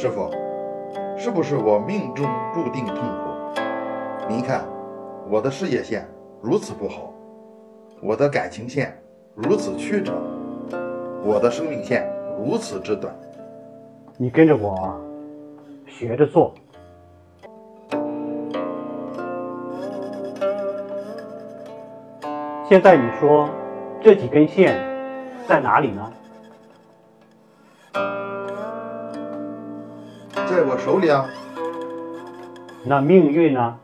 师傅，是不是我命中注定痛苦？您看，我的事业线如此不好，我的感情线如此曲折，我的生命线如此之短。你跟着我，学着做。现在你说这几根线在哪里呢？在我手里啊，那命运呢？